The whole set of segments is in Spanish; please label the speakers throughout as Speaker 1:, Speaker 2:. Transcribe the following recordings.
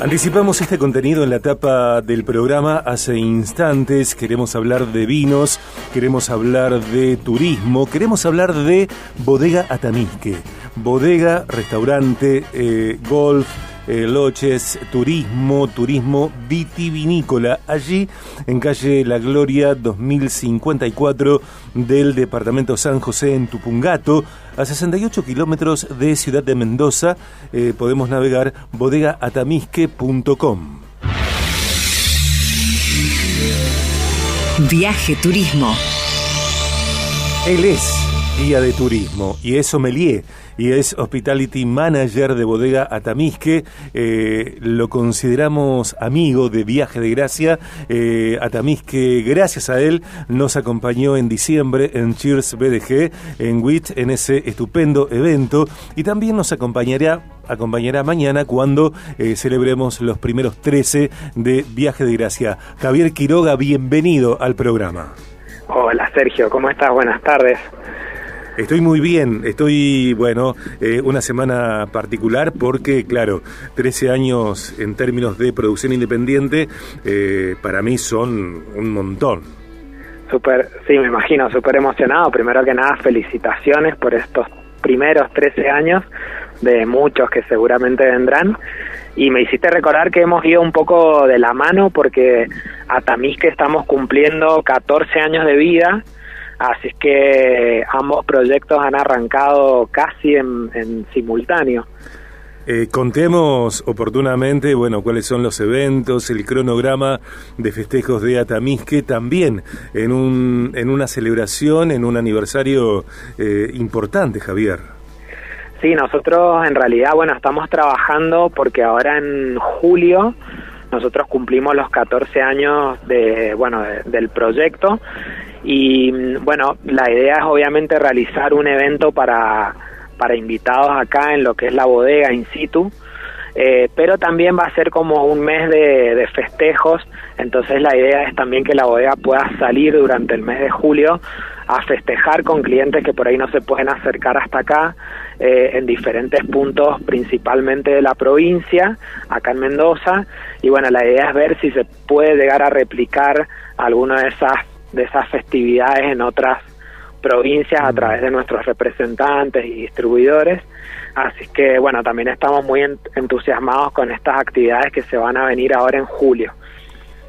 Speaker 1: Anticipamos este contenido en la etapa del programa hace instantes. Queremos hablar de vinos, queremos hablar de turismo, queremos hablar de Bodega Atamisque. Bodega, restaurante, eh, golf, loches, turismo, turismo vitivinícola, allí en calle La Gloria 2054 del departamento San José en Tupungato, a 68 kilómetros de Ciudad de Mendoza. Eh, podemos navegar bodegaatamisque.com.
Speaker 2: Viaje Turismo.
Speaker 1: Él es guía de turismo y es sommelier y es Hospitality Manager de Bodega Atamisque. Eh, lo consideramos amigo de Viaje de Gracia. Eh, Atamisque, gracias a él, nos acompañó en diciembre en Cheers BDG, en WIT, en ese estupendo evento. Y también nos acompañará acompañará mañana cuando eh, celebremos los primeros 13 de Viaje de Gracia. Javier Quiroga, bienvenido al programa.
Speaker 3: Hola Sergio, ¿cómo estás? Buenas tardes.
Speaker 1: Estoy muy bien, estoy, bueno, eh, una semana particular porque, claro, 13 años en términos de producción independiente, eh, para mí son un montón.
Speaker 3: Super, sí, me imagino, súper emocionado. Primero que nada, felicitaciones por estos primeros 13 años de muchos que seguramente vendrán. Y me hiciste recordar que hemos ido un poco de la mano porque a Tamisque estamos cumpliendo 14 años de vida Así que ambos proyectos han arrancado casi en, simultáneo.
Speaker 1: Eh, contemos oportunamente, bueno, cuáles son los eventos, el cronograma de festejos de Atamisque, también en, un, en una celebración, en un aniversario eh, importante, Javier.
Speaker 3: Sí, nosotros en realidad, bueno, estamos trabajando porque ahora en julio nosotros cumplimos los 14 años de, bueno, del proyecto y bueno, la idea es obviamente realizar un evento para, para invitados acá en lo que es la bodega in situ, eh, pero también va a ser como un mes de, de, festejos, entonces la idea es también que la bodega pueda salir durante el mes de julio a festejar con clientes que por ahí no se pueden acercar hasta acá eh, en diferentes puntos principalmente de la provincia, acá en Mendoza, y bueno, la idea es ver si se puede llegar a replicar alguna de esas de esas festividades en otras provincias a través de nuestros representantes y distribuidores. Así que bueno, también estamos muy entusiasmados con estas actividades que se van a venir ahora en julio.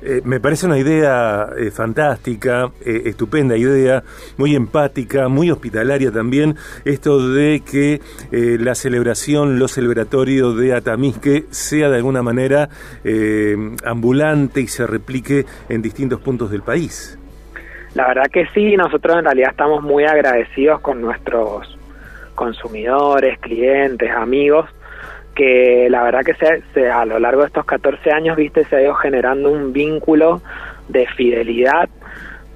Speaker 1: Eh, me parece una idea eh, fantástica, eh, estupenda idea, muy empática, muy hospitalaria también, esto de que la celebración, lo celebratorio de Atamisque sea de alguna manera ambulante y se replique en distintos puntos del país.
Speaker 3: La verdad que sí, nosotros en realidad estamos muy agradecidos con nuestros consumidores, clientes, amigos, que la verdad que se, a lo largo de estos 14 años, viste, se ha ido generando un vínculo de fidelidad,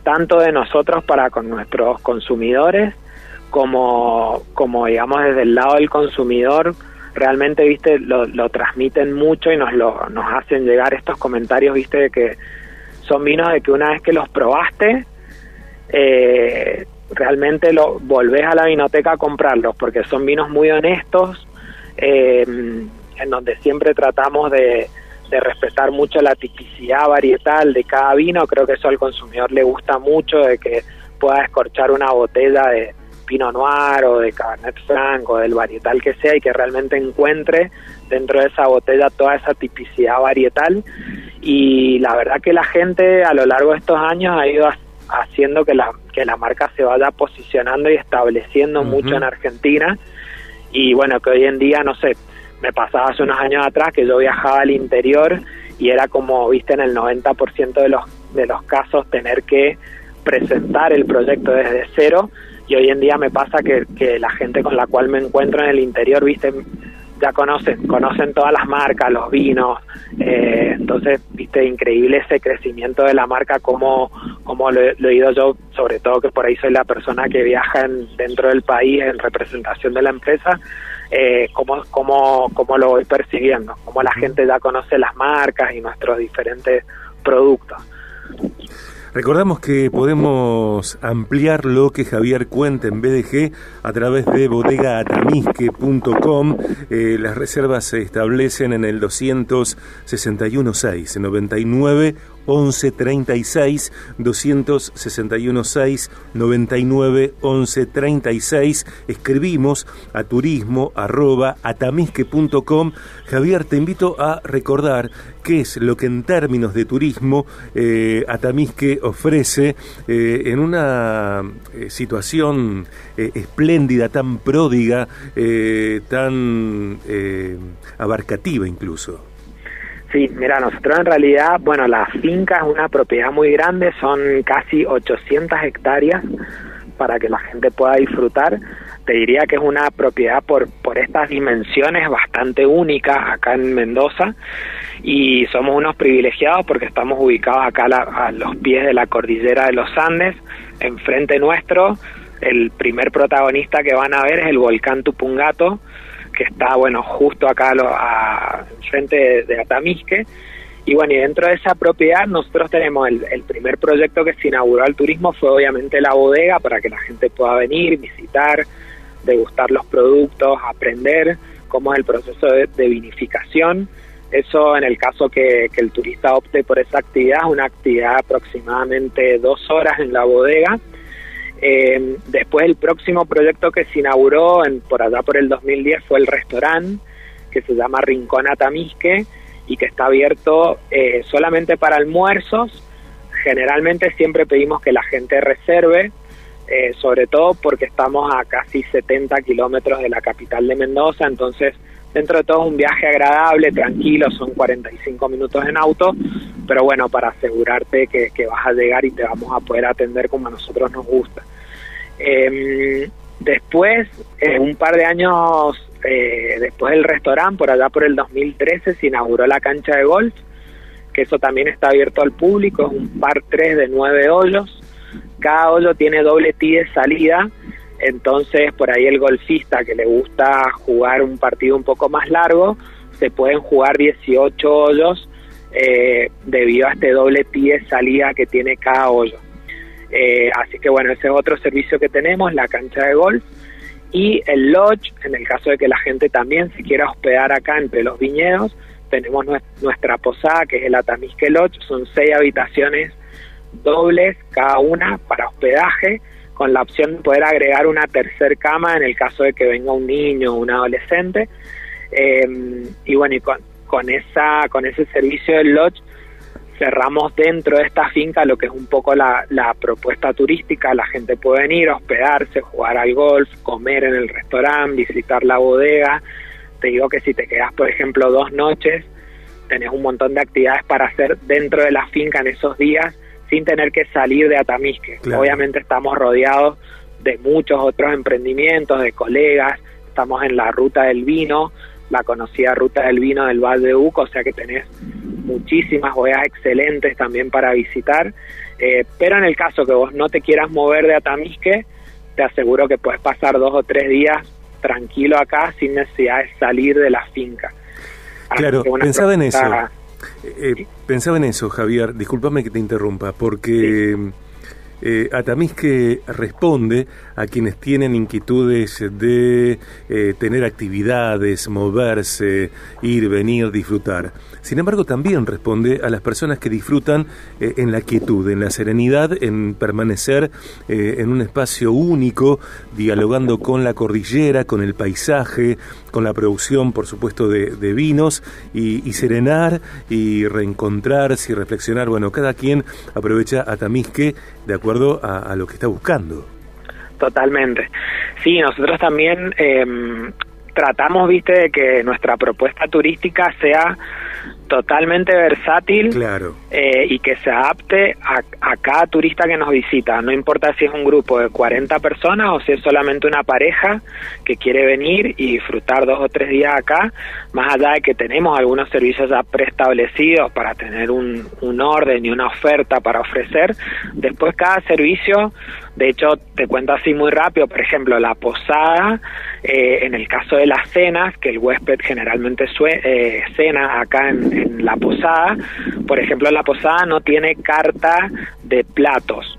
Speaker 3: tanto de nosotros para con nuestros consumidores, como, como digamos desde el lado del consumidor, realmente, viste, lo, lo transmiten mucho y nos, lo, nos hacen llegar estos comentarios, viste, de que son vinos de que una vez que los probaste, eh, realmente lo volvés a la vinoteca a comprarlos porque son vinos muy honestos eh, en donde siempre tratamos de, respetar mucho la tipicidad varietal de cada vino. Creo que eso al consumidor le gusta mucho de que pueda escorchar una botella de Pinot Noir o de Cabernet Franc o del varietal que sea y que realmente encuentre dentro de esa botella toda esa tipicidad varietal. Y la verdad que la gente a lo largo de estos años ha ido haciendo que la, que la marca se vaya posicionando y estableciendo mucho en Argentina. Y bueno, que hoy en día, no sé, me pasaba hace unos años atrás que yo viajaba al interior y era como, viste, en el 90% de los, de los casos tener que presentar el proyecto desde cero y hoy en día me pasa que, que la gente con la cual me encuentro en el interior, viste, ya conocen, conocen todas las marcas, los vinos, eh, entonces, viste, increíble ese crecimiento de la marca, como, como lo, he ido yo, sobre todo que por ahí soy la persona que viaja dentro del país en representación de la empresa, eh, cómo, cómo, cómo lo voy percibiendo, cómo la gente ya conoce las marcas y nuestros diferentes productos.
Speaker 1: Recordamos que podemos ampliar lo que Javier cuenta en BDG a través de bodegaatamisque.com. Eh, las reservas se establecen en el 261.6, 99 11 36 261 6 99 11 36 escribimos a turismo arroba atamisque.com Javier te invito a recordar qué es lo que en términos de turismo eh, Atamisque ofrece eh, en una eh, situación espléndida, tan pródiga, tan abarcativa incluso.
Speaker 3: Sí, mira, nosotros en realidad, bueno, la finca es una propiedad muy grande, son casi 800 hectáreas para que la gente pueda disfrutar. Te diría que es una propiedad por, por estas dimensiones bastante única acá en Mendoza y somos unos privilegiados porque estamos ubicados acá a, a los pies de la cordillera de los Andes, enfrente nuestro. El primer protagonista que van a ver es el volcán Tupungato, que está, bueno, justo acá lo, a, frente de, Atamisque. Y bueno, y dentro de esa propiedad nosotros tenemos el, el, primer proyecto que se inauguró al turismo fue obviamente la bodega para que la gente pueda venir, visitar, degustar los productos, aprender cómo es el proceso de, vinificación. Eso en el caso que, que, el turista opte por esa actividad, una actividad aproximadamente dos horas en la bodega eh, después el próximo proyecto que se inauguró en, por allá por el 2010 fue el restaurante que se llama Rincón Atamisque y que está abierto eh, solamente para almuerzos. Generalmente siempre pedimos que la gente reserve, eh, sobre todo porque estamos a casi 70 kilómetros de la capital de Mendoza, entonces dentro de todo es un viaje agradable, tranquilo, son 45 minutos en auto, pero bueno, para asegurarte que, que vas a llegar y te vamos a poder atender como a nosotros nos gusta. Eh, después, eh, un par de años eh, después del restaurante, por allá por el 2013, se inauguró la cancha de golf, que eso también está abierto al público, es un par 3 de 9 hoyos. Cada hoyo tiene doble tee de salida, entonces por ahí el golfista que le gusta jugar un partido un poco más largo, se pueden jugar 18 hoyos eh, debido a este doble tee de salida que tiene cada hoyo. Eh, así que bueno, ese es otro servicio que tenemos, la cancha de golf y el lodge, en el caso de que la gente también se quiera hospedar acá entre los viñedos, tenemos nuestra posada que es el Atamisque Lodge, son seis habitaciones dobles cada una para hospedaje, con la opción de poder agregar una tercer cama en el caso de que venga un niño o un adolescente. Eh, y bueno, y con, con, esa, con ese servicio del lodge cerramos dentro de esta finca lo que es un poco la, la, propuesta turística, la gente puede venir, hospedarse, jugar al golf, comer en el restaurante, visitar la bodega. Te digo que si te quedas, por ejemplo, dos noches, tenés un montón de actividades para hacer dentro de la finca en esos días sin tener que salir de Atamisque. Obviamente estamos rodeados de muchos otros emprendimientos, de colegas, estamos en la ruta del vino, la conocida ruta del vino del Valle de Uco, o sea que tenés muchísimas bodegas excelentes también para visitar, eh, pero en el caso que vos no te quieras mover de Atamisque, te aseguro que puedes pasar dos o tres días tranquilo acá sin necesidad de salir de la finca.
Speaker 1: claro, pensaba en eso. Eh, pensaba en eso, Javier. Discúlpame que te interrumpa, porque eh, Atamisque responde a quienes tienen inquietudes de eh, tener actividades, moverse, ir, venir, disfrutar. Sin embargo, también responde a las personas que disfrutan eh, en la quietud, en la serenidad, en permanecer eh, en un espacio único, dialogando con la cordillera, con el paisaje, con la producción, por supuesto, de, vinos, y, serenar y reencontrarse y reflexionar. Bueno, cada quien aprovecha a Tamisque de acuerdo a lo que está buscando.
Speaker 3: Totalmente. Sí, nosotros también eh, tratamos, viste, de que nuestra propuesta turística sea totalmente versátil
Speaker 1: claro.
Speaker 3: eh, y que se adapte a, a, cada turista que nos visita. No importa si es un grupo de 40 personas o si es solamente una pareja que quiere venir y disfrutar dos o tres días acá, más allá de que tenemos algunos servicios ya preestablecidos para tener un, un orden y una oferta para ofrecer. Después cada servicio de hecho, te cuento así muy rápido, por ejemplo, la posada, eh, en el caso de las cenas, que el huésped generalmente sue eh, cena acá en en, la posada. Por ejemplo, la posada no tiene carta de platos,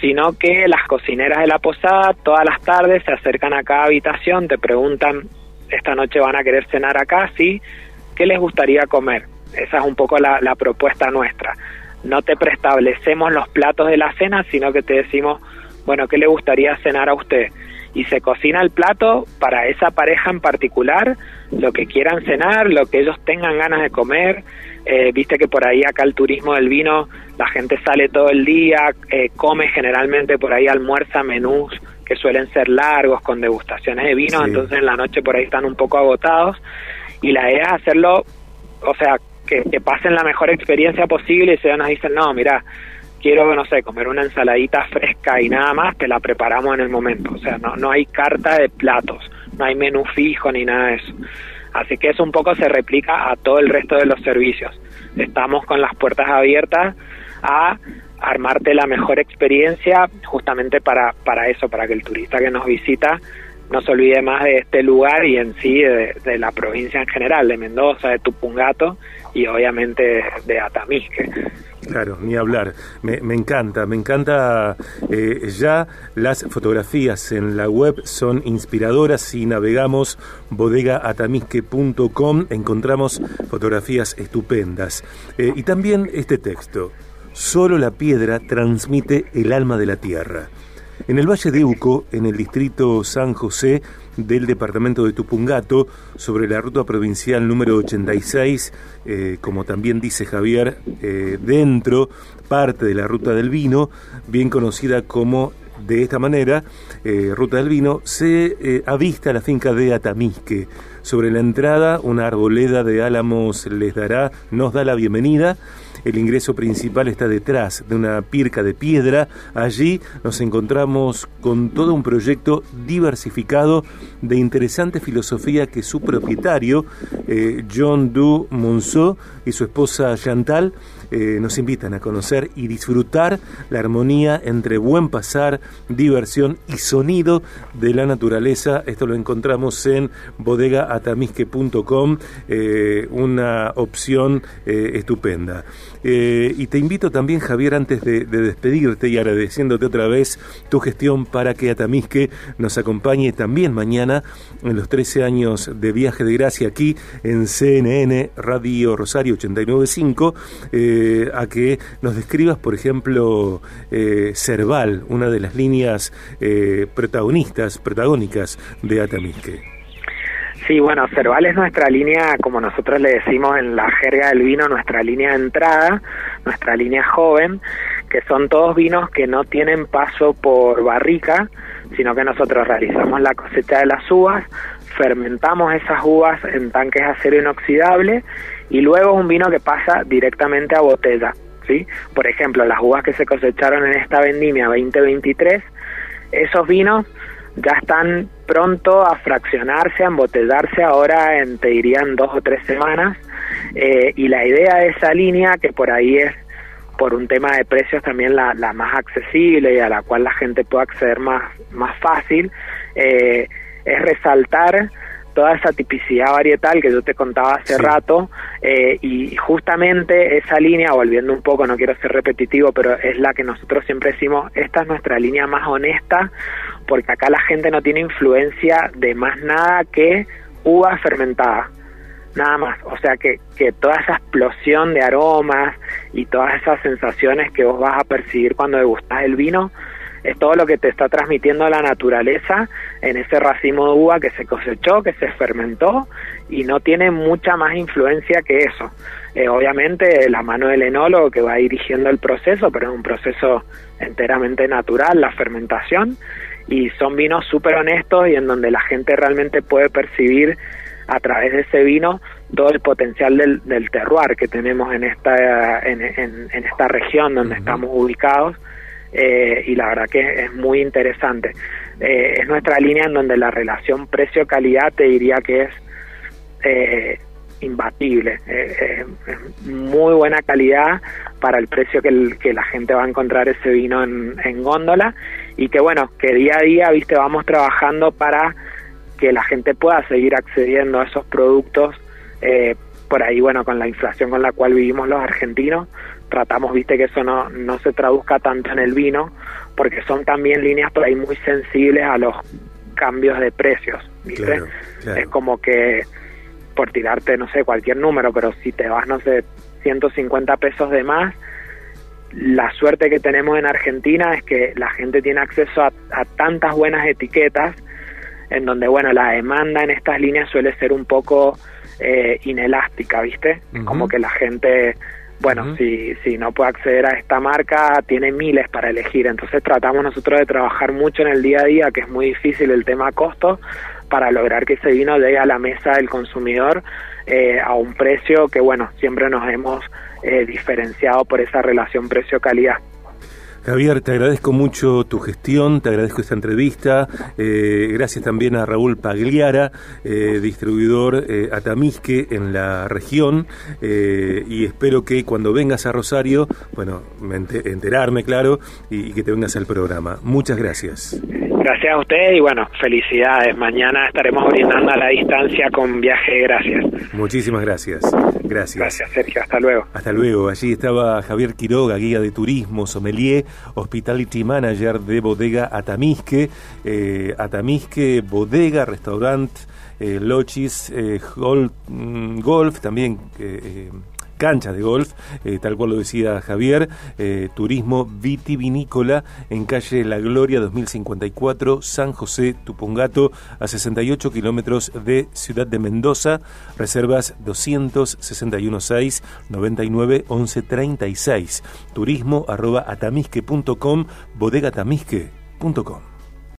Speaker 3: sino que las cocineras de la posada todas las tardes se acercan a cada habitación, te preguntan, esta noche van a querer cenar acá, sí, ¿qué les gustaría comer? Esa es un poco la, la propuesta nuestra. No te preestablecemos los platos de la cena, sino que te decimos, bueno, ¿qué le gustaría cenar a usted? Y se cocina el plato para esa pareja en particular, lo que quieran cenar, lo que ellos tengan ganas de comer. Eh, viste que por ahí acá el turismo del vino, la gente sale todo el día, eh, come generalmente por ahí almuerza menús que suelen ser largos con degustaciones de vino, entonces en la noche por ahí están un poco agotados y la idea es hacerlo, o sea, que, que pasen la mejor experiencia posible y se nos dicen, no, mira, quiero, no sé, comer una ensaladita fresca y nada más, te la preparamos en el momento. O sea, no, no hay carta de platos, no hay menú fijo ni nada de eso. Así que eso un poco se replica a todo el resto de los servicios. Estamos con las puertas abiertas a armarte la mejor experiencia justamente para, para eso, para que el turista que nos visita no se olvide más de este lugar y en sí de, de la provincia en general, de Mendoza, de Tupungato y obviamente de Atamisque.
Speaker 1: Claro, ni hablar. Me, encanta, me encanta. Eh, ya las fotografías en la web son inspiradoras. Si navegamos bodegaatamisque.com encontramos fotografías estupendas. Eh, y también este texto. Solo la piedra transmite el alma de la tierra. En el Valle de Uco, en el distrito San José, del departamento de Tupungato sobre la ruta provincial número 86, eh, como también dice Javier, eh, dentro parte de la ruta del vino, bien conocida como de esta manera, eh, Ruta del Vino, se avista la finca de Atamisque. Sobre la entrada, una arboleda de álamos les dará, nos da la bienvenida el ingreso principal está detrás de una pirca de piedra. Allí nos encontramos con todo un proyecto diversificado de interesante filosofía que su propietario, eh, John Du Monceau, y su esposa Chantal eh, nos invitan a conocer y disfrutar la armonía entre buen pasar, diversión y sonido de la naturaleza. Esto lo encontramos en bodegaatamisque.com, eh, una opción estupenda. Y te invito también, Javier, antes de, despedirte y agradeciéndote otra vez tu gestión para que Atamisque nos acompañe también mañana en los 13 años de viaje de gracia aquí en CNN Radio Rosario 895. Eh, a que nos describas, por ejemplo, eh, Cerval, una de las líneas eh, protagonistas, protagónicas de Atamisque.
Speaker 3: Sí, bueno, Cerval es nuestra línea, como nosotros le decimos en la jerga del vino, nuestra línea de entrada, nuestra línea joven, que son todos vinos que no tienen paso por barrica, sino que nosotros realizamos la cosecha de las uvas, fermentamos esas uvas en tanques de acero inoxidable y luego un vino que pasa directamente a botella. ¿sí? Por ejemplo, las uvas que se cosecharon en esta vendimia 2023, esos vinos ya están pronto a fraccionarse, a embotellarse ahora en, te dirían, dos o tres semanas. Eh, y la idea de esa línea, que por ahí es por un tema de precios también la, la más accesible y a la cual la gente puede acceder más, más fácil, eh, es resaltar toda esa tipicidad varietal que yo te contaba hace rato eh, y justamente esa línea, volviendo un poco, no quiero ser repetitivo, pero es la que nosotros siempre decimos, esta es nuestra línea más honesta porque acá la gente no tiene influencia de más nada que uva fermentada, nada más, o sea que, que toda esa explosión de aromas y todas esas sensaciones que vos vas a percibir cuando degustás el vino, es todo lo que te está transmitiendo la naturaleza en ese racimo de uva que se cosechó, que se fermentó y no tiene mucha más influencia que eso. Eh, obviamente la mano del enólogo que va dirigiendo el proceso, pero es un proceso enteramente natural, la fermentación, y son vinos súper honestos y en donde la gente realmente puede percibir a través de ese vino todo el potencial del, del terroir que tenemos en esta, en, en, esta región donde estamos ubicados eh, y la verdad que es muy interesante. Eh, es nuestra línea en donde la relación precio-calidad te diría que es eh, imbatible, es muy buena calidad para el precio que, que, la gente va a encontrar ese vino en, en góndola y que bueno, que día a día, viste, vamos trabajando para que la gente pueda seguir accediendo a esos productos por ahí, bueno, con la inflación con la cual vivimos los argentinos, tratamos, viste, que eso no, no se traduzca tanto en el vino, porque son también líneas por ahí muy sensibles a los cambios de precios, ¿viste? Es como que, por tirarte, no sé, cualquier número, pero si te vas, no sé, 150 pesos de más, la suerte que tenemos en Argentina es que la gente tiene acceso a, tantas buenas etiquetas, en donde, bueno, la demanda en estas líneas suele ser un poco eh, inelástica, ¿viste? Como que la gente bueno, si, si no puede acceder a esta marca, tiene miles para elegir. Entonces tratamos nosotros de trabajar mucho en el día a día, que es muy difícil el tema costo, para lograr que ese vino llegue a la mesa del consumidor eh, a un precio que, bueno, siempre nos hemos eh, diferenciado por esa relación precio-calidad.
Speaker 1: Javier, te agradezco mucho tu gestión, te agradezco esta entrevista. Eh, gracias también a Raúl Pagliara, eh, distribuidor eh, Atamisque en la región. y espero que cuando vengas a Rosario, bueno, enterarme, claro, y, que te vengas al programa. Muchas gracias.
Speaker 3: Gracias a ustedes y bueno, felicidades. Mañana estaremos brindando a la distancia con viaje gracias.
Speaker 1: Muchísimas gracias. Gracias.
Speaker 3: Gracias, Sergio. Hasta luego.
Speaker 1: Hasta luego. Allí estaba Javier Quiroga, guía de turismo, sommelier Hospitality Manager de Bodega Atamisque, eh, Atamisque Bodega, Restaurant, eh, Lochis, eh, mm, Golf, también eh, canchas de golf, eh, tal cual lo decía Javier, eh, turismo vitivinícola en calle La Gloria 2054, San José Tupungato, a 68 kilómetros de Ciudad de Mendoza, reservas 261 6 99 11 36, turismo arroba atamisque.com, bodegatamisque.com.